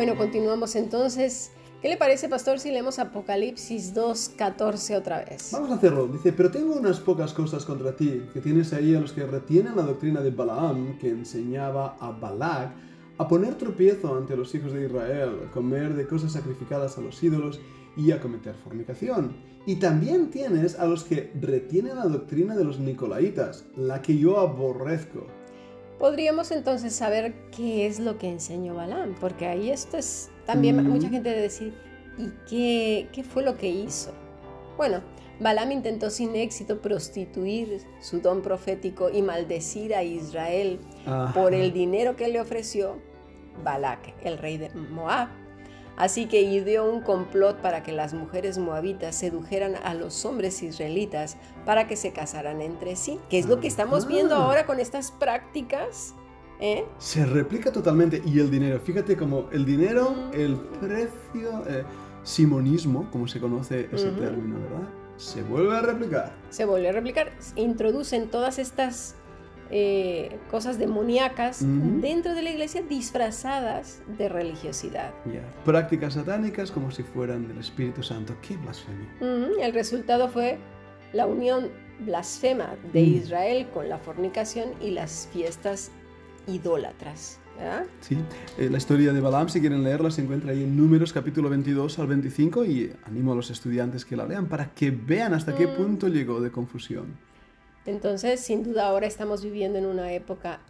Bueno, continuamos entonces. ¿Qué le parece, pastor, si leemos Apocalipsis 2, 14 otra vez? Vamos a hacerlo. Dice, pero tengo unas pocas cosas contra ti, que tienes ahí a los que retienen la doctrina de Balaam, que enseñaba a Balak a poner tropiezo ante los hijos de Israel, a comer de cosas sacrificadas a los ídolos y a cometer fornicación. Y también tienes a los que retienen la doctrina de los nicolaitas, la que yo aborrezco. Podríamos entonces saber qué es lo que enseñó Balaam, porque ahí esto es también mucha gente de decir, ¿y qué, qué fue lo que hizo? Bueno, Balaam intentó sin éxito prostituir su don profético y maldecir a Israel por el dinero que le ofreció Balak, el rey de Moab. Así que ideó un complot para que las mujeres moabitas sedujeran a los hombres israelitas para que se casaran entre sí, que es lo que estamos viendo ahora con estas prácticas. ¿eh? Se replica totalmente. Y el dinero, fíjate como el dinero, el precio, eh, simonismo, como se conoce ese término, ¿verdad? Se vuelve a replicar. Se vuelve a replicar. Introducen todas estas eh, cosas demoníacas dentro de la iglesia disfrazadas de religiosidad. Prácticas satánicas como si fueran del Espíritu Santo. ¡Qué blasfemia! El resultado fue la unión blasfema de mm. Israel con la fornicación y las fiestas idólatras. Sí, eh, la historia de Balaam, si quieren leerla, se encuentra ahí en Números capítulo 22 al 25 y animo a los estudiantes que la lean para que vean hasta qué mm. punto llegó de confusión. Entonces, sin duda ahora estamos viviendo en una época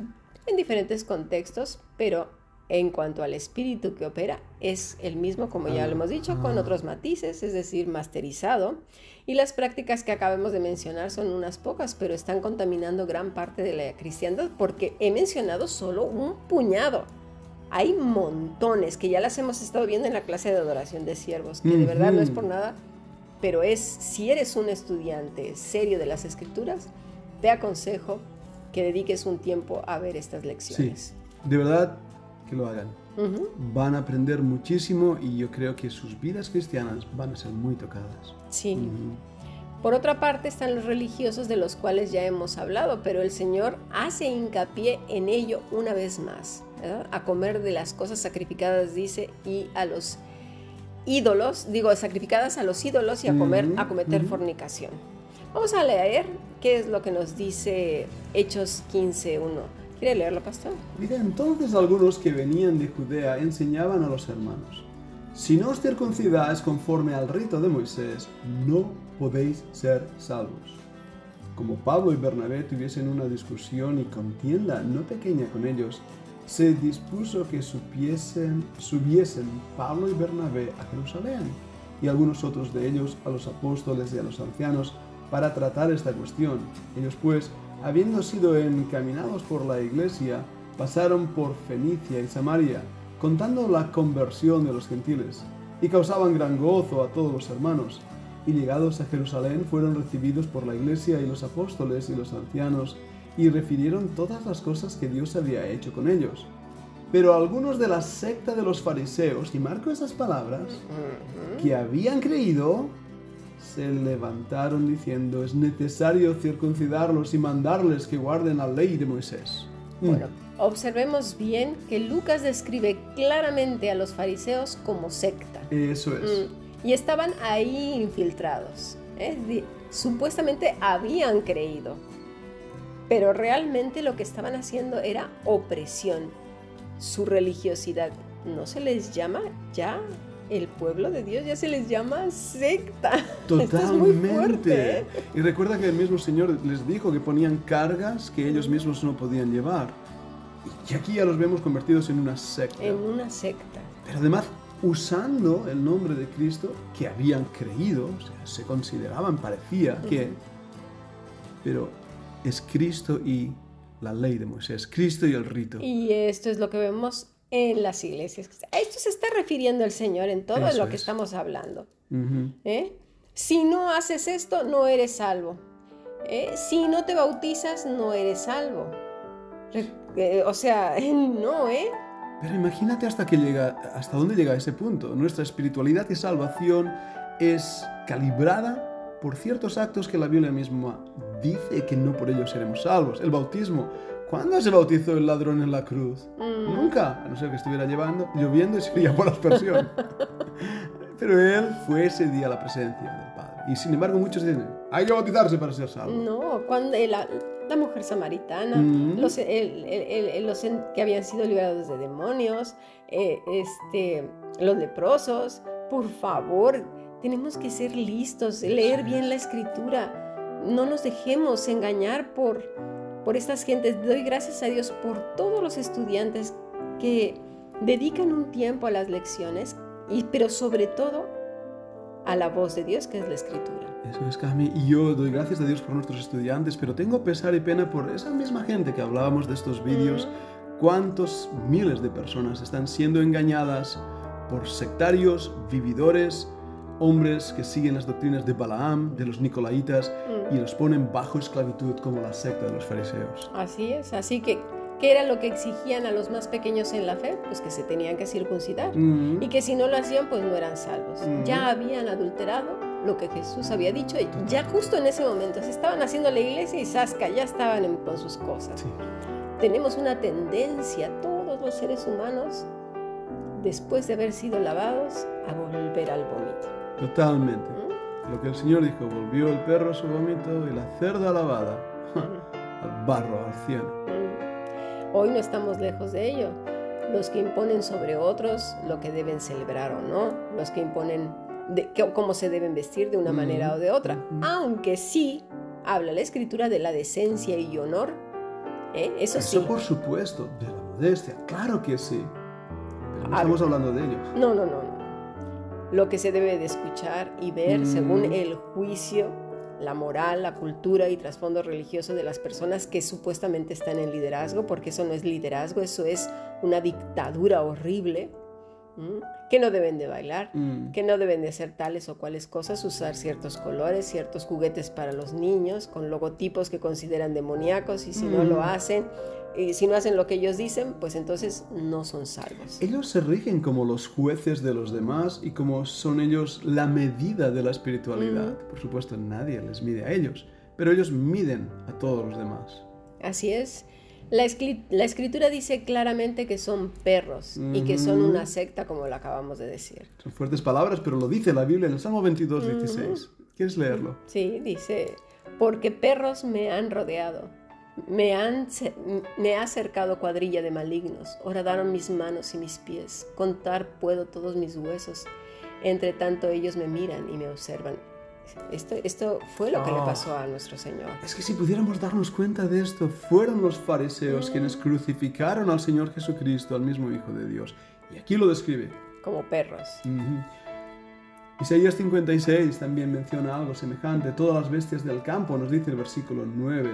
en diferentes contextos, pero en cuanto al espíritu que opera, es el mismo, como ya lo hemos dicho, con otros matices, es decir, masterizado. Y las prácticas que acabamos de mencionar son unas pocas, pero están contaminando gran parte de la cristiandad, porque he mencionado solo un puñado. Hay montones que ya las hemos estado viendo en la clase de adoración de siervos, que de verdad no es por nada, pero es, si eres un estudiante serio de las escrituras, te aconsejo que dediques un tiempo a ver estas lecciones. Sí, de verdad que lo hagan. Van a aprender muchísimo y yo creo que sus vidas cristianas van a ser muy tocadas. Sí. Por otra parte están los religiosos de los cuales ya hemos hablado, pero el Señor hace hincapié en ello una vez más. A comer de las cosas sacrificadas, dice, y a los ídolos, digo, sacrificadas a los ídolos y a comer, a cometer fornicación. Vamos a leer qué es lo que nos dice Hechos 15.1. ¿Quiere leerlo, pastor? Mira, entonces algunos que venían de Judea enseñaban a los hermanos, si no os circuncidáis conforme al rito de Moisés, no podéis ser salvos. Como Pablo y Bernabé tuviesen una discusión y contienda no pequeña con ellos, se dispuso que subiesen Pablo y Bernabé a Jerusalén y algunos otros de ellos a los apóstoles y a los ancianos para tratar esta cuestión. Ellos pues, habiendo sido encaminados por la iglesia, pasaron por Fenicia y Samaria, contando la conversión de los gentiles, y causaban gran gozo a todos los hermanos. Y llegados a Jerusalén fueron recibidos por la iglesia y los apóstoles y los ancianos, y refirieron todas las cosas que Dios había hecho con ellos. Pero algunos de la secta de los fariseos, y marco esas palabras, que habían creído, se levantaron diciendo, es necesario circuncidarlos y mandarles que guarden la ley de Moisés. Mm. Bueno, observemos bien que Lucas describe claramente a los fariseos como secta. Eso es. Mm. Y estaban ahí infiltrados. ¿eh? Supuestamente habían creído, pero realmente lo que estaban haciendo era opresión. Su religiosidad no se les llama ya el pueblo de Dios ya se les llama secta. Totalmente. ¿eh? Y recuerda que el mismo Señor les dijo que ponían cargas que ellos mismos no podían llevar. Y aquí ya los vemos convertidos en una secta. En una secta. Pero además usando el nombre de Cristo que habían creído, o sea, se consideraban, parecía que, pero es Cristo y la ley de Moisés, Cristo y el rito. Y esto es lo que vemos en las iglesias. A esto se está refiriendo el Señor en todo lo que estamos hablando. ¿Eh? Si no haces esto, no eres salvo. ¿Eh? Si no te bautizas, no eres salvo. Eh, o sea, no, ¿eh? Pero imagínate hasta que llega, hasta dónde llega ese punto. Nuestra espiritualidad y salvación es calibrada por ciertos actos que la Biblia misma dice que no por ellos seremos salvos. El bautismo ¿Cuándo se bautizó el ladrón en la cruz? Mm. Nunca, a no ser que estuviera llevando, lloviendo y sería por aspersión. Pero él fue ese día a la presencia del Padre. Y sin embargo muchos dicen, hay que bautizarse para ser salvo. No, cuando la, la mujer samaritana, Mm. los, el- el- el- los en- que habían sido liberados de demonios, eh, este, los leprosos, por favor, tenemos que ser listos, leer bien la escritura. No nos dejemos engañar por, por estas gentes. Doy gracias a Dios por todos los estudiantes que dedican un tiempo a las lecciones, y, pero sobre todo a la voz de Dios, que es la escritura. Eso es, Cami. Y yo doy gracias a Dios por nuestros estudiantes, pero tengo pesar y pena por esa misma gente que hablábamos de estos vídeos. ¿Cuántos miles de personas están siendo engañadas por sectarios, vividores, hombres que siguen las doctrinas de Balaam, de los Nicolaitas, Mm. Y los ponen bajo esclavitud como la secta de los fariseos? Así es, así que, ¿qué era lo que exigían a los más pequeños en la fe? Pues que se tenían que circuncidar. Mm. Y que si no lo hacían, pues no eran salvos. Ujú. Ya habían adulterado lo que Jesús había dicho y ya justo en ese momento se estaban haciendo la iglesia y Sasca ya estaban en- con sus cosas. Sí. Tenemos una tendencia, todos los seres humanos, después de haber sido lavados, a volver al vómito. Totalmente. ¿Mm? Lo que el Señor dijo, volvió el perro a su vómito y la cerda lavada al barro, al cielo. Mm. Hoy no estamos lejos de ello. Los que imponen sobre otros lo que deben celebrar o no, los que imponen de, cómo se deben vestir de una manera o de otra. ujú. Aunque sí habla la escritura de la decencia y honor. ¿eh? Eso sí. Eso por supuesto, de la modestia, claro que sí. Pero no estamos hablando de ellos. No, no, no. Lo que se debe de escuchar y ver Mm. según el juicio, la moral, la cultura y trasfondo religioso de las personas que supuestamente están en liderazgo, porque eso no es liderazgo, eso es una dictadura horrible, que no deben de bailar, Mm. que no deben de hacer tales o cuales cosas, usar ciertos colores, ciertos juguetes para los niños, con logotipos que consideran demoníacos y si no lo Mm. hacen, y si no hacen lo que ellos dicen, pues entonces no son salvos. Ellos se rigen como los jueces de los demás y como son ellos la medida de la espiritualidad. Por supuesto, nadie les mide a ellos, pero ellos miden a todos los demás. Así es. La, escri- la escritura dice claramente que son perros y que son una secta, como lo acabamos de decir. Son fuertes palabras, pero lo dice la Biblia en el Salmo 22, 16. ¿Quieres leerlo? Sí, dice, porque perros me han rodeado, me, han, me ha cercado cuadrilla de malignos, horadaron mis manos y mis pies, contar puedo todos mis huesos, entre tanto ellos me miran y me observan. Esto, esto fue lo que le Oh. pasó a nuestro Señor. Es que si pudiéramos darnos cuenta de esto, fueron los fariseos quienes crucificaron al Señor Jesucristo, al mismo Hijo de Dios. Y aquí lo describe. Como perros. Ujú. Isaías 56 también menciona algo semejante. Todas las bestias del campo, nos dice el versículo 9.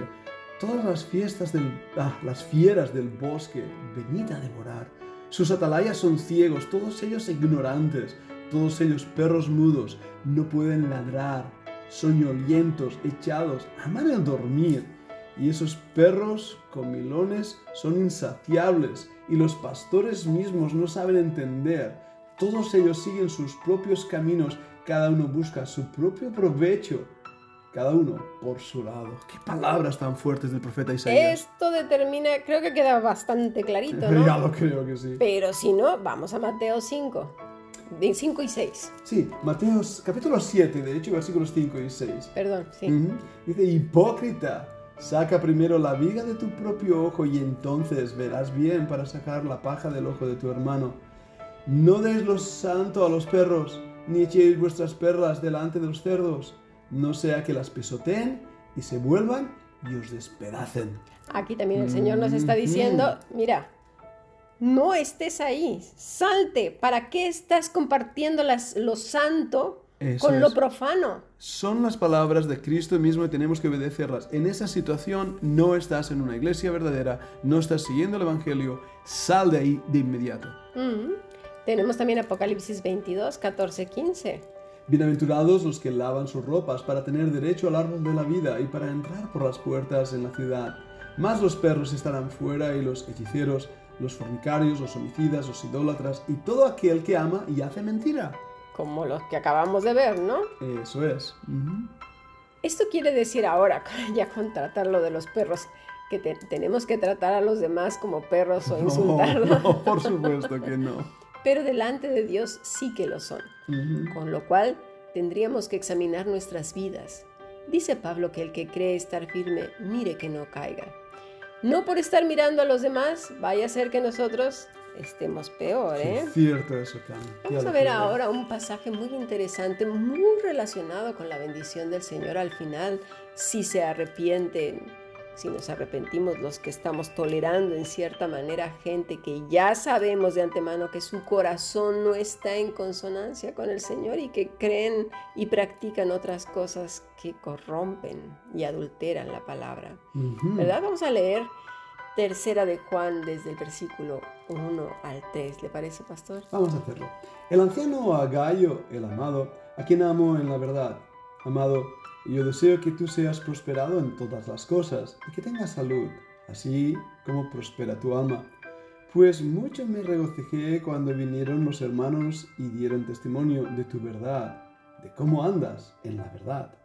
Todas las fiestas del, ah, las fieras del bosque, venid a devorar. Sus atalayas son ciegos, todos ellos ignorantes, todos ellos perros mudos, no pueden ladrar, soñolientos, echados, aman el dormir. Y esos perros comilones son insaciables, y los pastores mismos no saben entender. Todos ellos siguen sus propios caminos, cada uno busca su propio provecho, cada uno por su lado. Qué palabras tan fuertes del profeta Isaías. Esto determina, creo que queda bastante clarito, Ya ¿no? lo creo que sí. Pero si no, vamos a Mateo 5, de 5 y 6. Sí, Mateo capítulo 7, de hecho, versículos 5 y 6. Perdón, sí. Dice, hipócrita, saca primero la viga de tu propio ojo y entonces verás bien para sacar la paja del ojo de tu hermano. No deis lo santo a los perros, ni echéis vuestras perlas delante de los cerdos, no sea que las pisoteen y se vuelvan y os despedacen. Aquí también el Señor nos está diciendo, mira, no estés ahí, salte. ¿Para qué estás compartiendo las- lo santo Eso con lo profano? Son las palabras de Cristo mismo y tenemos que obedecerlas. En esa situación no estás en una iglesia verdadera, no estás siguiendo el Evangelio, sal de ahí de inmediato. Mm. Tenemos también Apocalipsis 22, 14, 15. Bienaventurados los que lavan sus ropas para tener derecho al árbol de la vida y para entrar por las puertas en la ciudad. Más los perros estarán fuera y los hechiceros, los fornicarios, los homicidas, los idólatras y todo aquel que ama y hace mentira. Como los que acabamos de ver, ¿no? Eso es. Esto quiere decir ahora, ya con tratar lo de los perros, que te- tenemos que tratar a los demás como perros o No, insultarlos, no, por supuesto que no. pero delante de Dios sí que lo son. Con lo cual tendríamos que examinar nuestras vidas. Dice Pablo que el que cree estar firme, mire que no caiga. No por estar mirando a los demás, vaya a ser que nosotros estemos peor, ¿eh? cierto eso. Ya Vamos a ver ahora un pasaje muy interesante, muy relacionado con la bendición del Señor al final, si se arrepienten, si nos arrepentimos los que estamos tolerando en cierta manera gente que ya sabemos de antemano que su corazón no está en consonancia con el Señor y que creen y practican otras cosas que corrompen y adulteran la palabra. ¿Verdad? Vamos a leer tercera de Juan desde el versículo 1 al 3. ¿Le parece, pastor? Vamos a hacerlo. El anciano Agayo, el amado, a quien amo en la verdad. Amado, yo deseo que tú seas prosperado en todas las cosas y que tengas salud, así como prospera tu alma. Pues mucho me regocijé cuando vinieron los hermanos y dieron testimonio de tu verdad, de cómo andas en la verdad.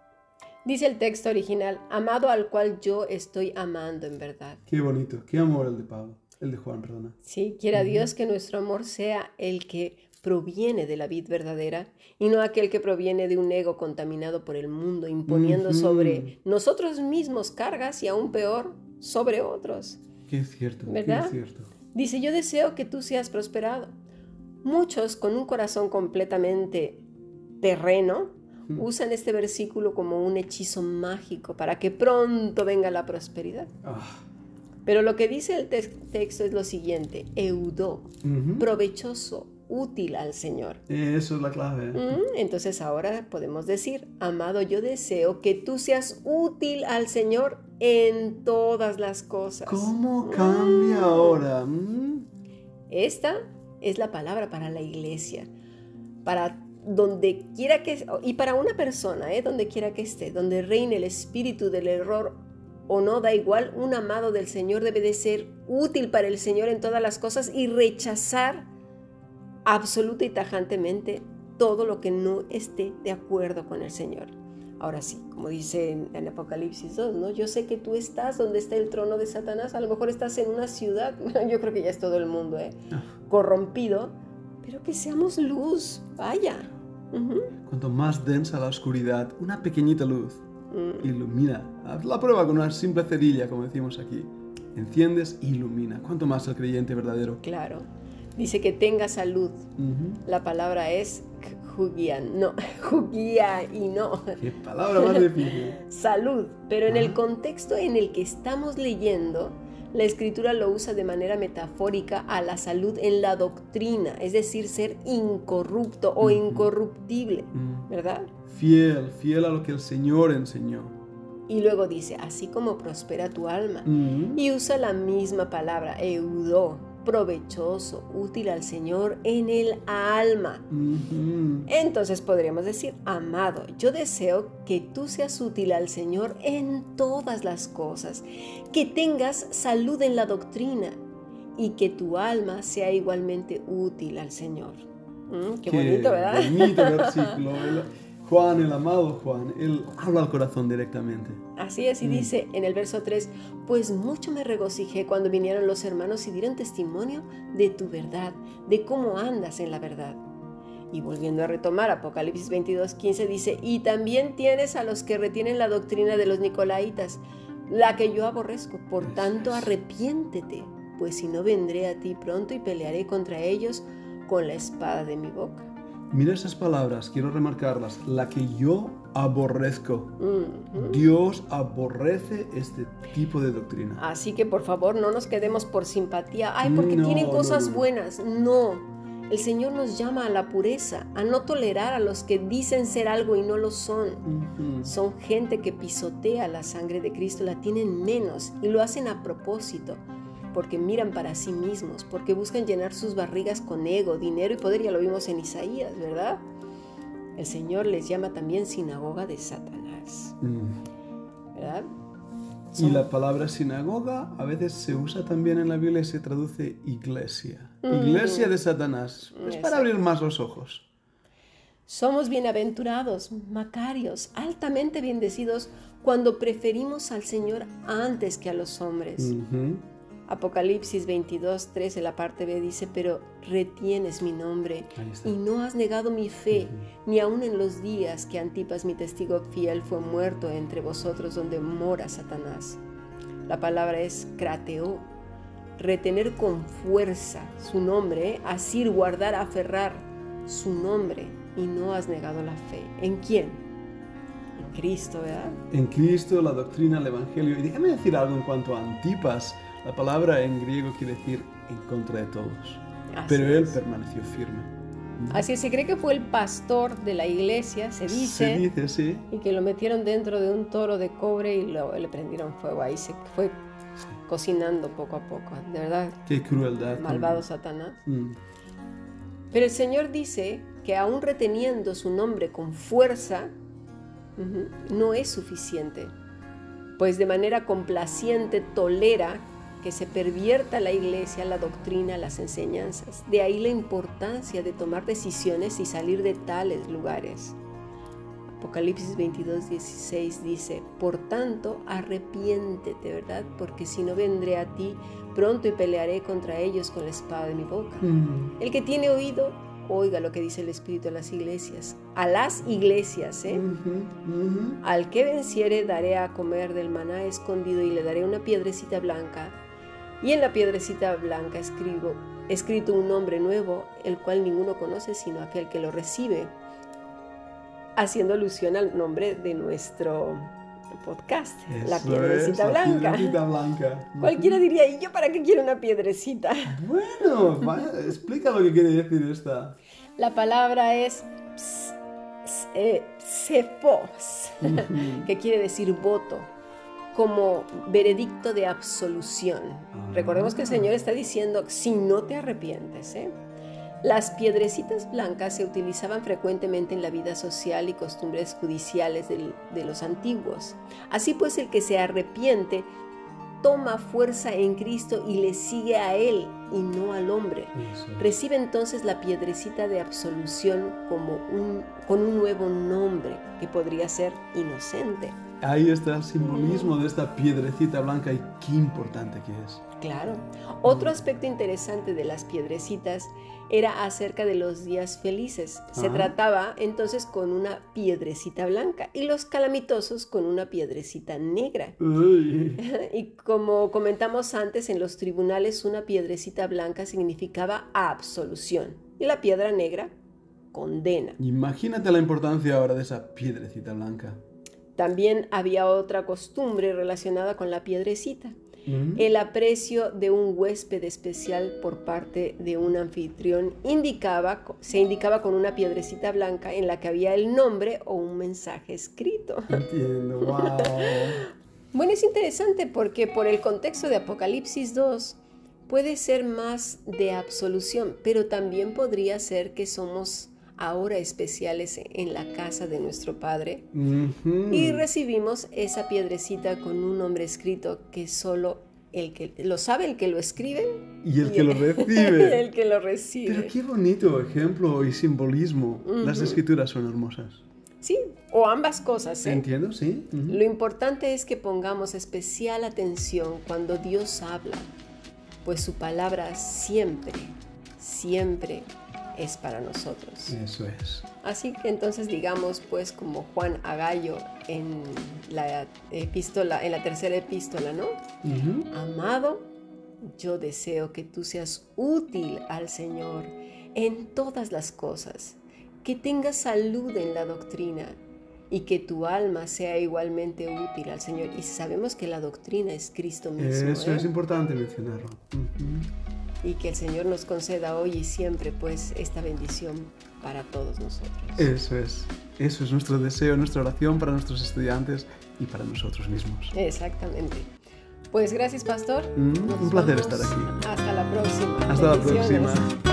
Dice el texto original, amado al cual yo estoy amando en verdad. Qué bonito, qué amor el de Pablo, el de Juan, perdona. Sí, quiera Dios que nuestro amor sea el que proviene de la vid verdadera y no aquel que proviene de un ego contaminado por el mundo, imponiendo sobre nosotros mismos cargas y aún peor, sobre otros. Qué cierto, ¿Verdad? cierto. Dice, yo deseo que tú seas prosperado. Muchos con un corazón completamente terreno usan este versículo como un hechizo mágico para que pronto venga la prosperidad. Ah, Pero lo que dice el te- texto es lo siguiente, eudó, ujú. provechoso, útil al Señor. Eso es la clave. Mm, Entonces ahora podemos decir, amado, yo deseo que tú seas útil al Señor en todas las cosas. ¿Cómo cambia ahora? Mm. Esta es la palabra para la iglesia, para donde quiera que, y para una persona, ¿eh? donde quiera que esté, donde reine el espíritu del error o no, da igual, un amado del Señor debe de ser útil para el Señor en todas las cosas y rechazar absoluta y tajantemente todo lo que no esté de acuerdo con el Señor. Ahora sí, como dice en, en Apocalipsis 2, ¿no? Yo sé que tú estás donde está el trono de Satanás, a lo mejor estás en una ciudad, yo creo que ya es todo el mundo, ¿eh? Ah. corrompido, pero que seamos luz, vaya. Cuanto más densa la oscuridad, una pequeñita luz Mm, ilumina. Haz la prueba con una simple cerilla, como decimos aquí. Enciendes, ilumina. Cuanto más el creyente verdadero. claro. Dice que tenga salud. La palabra es juguía, no, juguía y no. Qué palabra más difícil. salud, pero en el contexto en el que estamos leyendo, la escritura lo usa de manera metafórica a la salud en la doctrina, es decir, ser incorrupto o incorruptible. ¿verdad? Fiel, fiel a lo que el Señor enseñó. Y luego dice, así como prospera tu alma. Y usa la misma palabra, eudó, provechoso, útil al Señor en el alma. Entonces podríamos decir, amado, yo deseo que tú seas útil al Señor en todas las cosas, que tengas salud en la doctrina y que tu alma sea igualmente útil al Señor. Mm, qué, bonito, ¿verdad? Bonito versículo. Juan, el amado Juan, él habla al corazón directamente. Así es, y Mm. dice en el verso 3, pues mucho me regocijé cuando vinieron los hermanos y dieron testimonio de tu verdad, de cómo andas en la verdad. Y volviendo a retomar, Apocalipsis 22, 15 dice, y también tienes a los que retienen la doctrina de los Nicolaitas, la que yo aborrezco, por tanto arrepiéntete, pues si no vendré a ti pronto y pelearé contra ellos con la espada de mi boca. Mira esas palabras, quiero remarcarlas. La que yo aborrezco. Dios aborrece este tipo de doctrina. Así que por favor no nos quedemos por simpatía. Ay, porque No, tienen cosas no, no. buenas. No. El Señor nos llama a la pureza, a no tolerar a los que dicen ser algo y no lo son. Son gente que pisotea la sangre de Cristo, la tienen menos y lo hacen a propósito, porque miran para sí mismos, porque buscan llenar sus barrigas con ego, dinero y poder, ya lo vimos en Isaías, ¿verdad? El Señor les llama también sinagoga de Satanás, Mm. ¿verdad? Y la palabra sinagoga a veces se usa también en la Biblia y se traduce iglesia. Mm. Iglesia de Satanás. Es para abrir más los ojos. Somos bienaventurados, macarios, altamente bendecidos cuando preferimos al Señor antes que a los hombres. Apocalipsis 22, 13, la parte B dice, pero retienes mi nombre y no has negado mi fe, ni aun en los días que Antipas, mi testigo fiel, fue muerto entre vosotros donde mora Satanás. La palabra es crateo, retener con fuerza su nombre, asir, guardar, aferrar su nombre y no has negado la fe. ¿En quién? En Cristo, ¿verdad? En Cristo, la doctrina, el Evangelio. Y déjame decir algo en cuanto a Antipas. La palabra en griego quiere decir en contra de todos. Así Pero él es. permaneció firme. Así se cree que fue el pastor de la iglesia, se dice, Se dice, sí. y que lo metieron dentro de un toro de cobre y lo, le prendieron fuego. Ahí se fue cocinando poco a poco. De verdad, Qué crueldad. malvado Satanás. Mm. Pero el Señor dice que aún reteniendo su nombre con fuerza, no es suficiente, pues de manera complaciente tolera que se pervierta la iglesia, la doctrina, las enseñanzas. De ahí la importancia de tomar decisiones y salir de tales lugares. Apocalipsis 22, 16 dice, por tanto, arrepiéntete, ¿verdad? Porque si no vendré a ti pronto y pelearé contra ellos con la espada de mi boca. Mm. El que tiene oído, oiga lo que dice el Espíritu a las iglesias. A las iglesias, ¿eh? Al que venciere daré a comer del maná escondido y le daré una piedrecita blanca. Y en la piedrecita blanca escribo, escrito un nombre nuevo, el cual ninguno conoce sino aquel que lo recibe. Haciendo alusión al nombre de nuestro podcast, la piedrecita es, la blanca. piedrecita blanca. Cualquiera diría, ¿y yo para qué quiero una piedrecita? Bueno, vaya, explica lo que quiere decir esta. La palabra es ps- ps- eh, que quiere decir voto, como veredicto de absolución. Ah. Recordemos que el Señor está diciendo, si no te arrepientes, ¿eh? Las piedrecitas blancas se utilizaban frecuentemente en la vida social y costumbres judiciales del- de los antiguos. Así pues, el que se arrepiente toma fuerza en Cristo y le sigue a Él y no al hombre. Recibe entonces la piedrecita de absolución como un, con un nuevo nombre que podría ser inocente. Ahí está el simbolismo de esta piedrecita blanca y qué importante que es. Claro. Otro aspecto interesante de las piedrecitas era acerca de los días felices. Se Ajá. trataba entonces con una piedrecita blanca y los calamitosos con una piedrecita negra. Uy. Y como comentamos antes, en los tribunales una piedrecita blanca significaba absolución y la piedra negra condena. Imagínate la importancia ahora de esa piedrecita blanca. También había otra costumbre relacionada con la piedrecita. Mm. El aprecio de un huésped especial por parte de un anfitrión indicaba, se indicaba con una piedrecita blanca en la que había el nombre o un mensaje escrito. Entiendo, wow. Bueno, es interesante porque por el contexto de Apocalipsis 2 puede ser más de absolución, pero también podría ser que somos ahora especiales en la casa de nuestro Padre y recibimos esa piedrecita con un nombre escrito que solo el que lo sabe el que lo escribe Y el que lo recibe. el que lo recibe. Pero qué bonito ejemplo y simbolismo. Las escrituras son hermosas. Sí, o ambas cosas. ¿eh? ¿Entiendo? Sí. Lo importante es que pongamos especial atención cuando Dios habla, pues su palabra siempre, siempre es para nosotros. Eso es. Así que entonces digamos pues como Juan Agallo en la epístola, en la tercera epístola, ¿no? Amado, yo deseo que tú seas útil al Señor en todas las cosas, que tengas salud en la doctrina y que tu alma sea igualmente útil al Señor. Y sabemos que la doctrina es Cristo mismo. Eso ¿eh? es importante mencionarlo. Ujú. Y que el Señor nos conceda hoy y siempre pues esta bendición para todos nosotros. Eso es. Eso es nuestro deseo, nuestra oración para nuestros estudiantes y para nosotros mismos. Exactamente. Pues gracias, pastor. Mm, un placer estar aquí. Hasta la próxima. Hasta la próxima.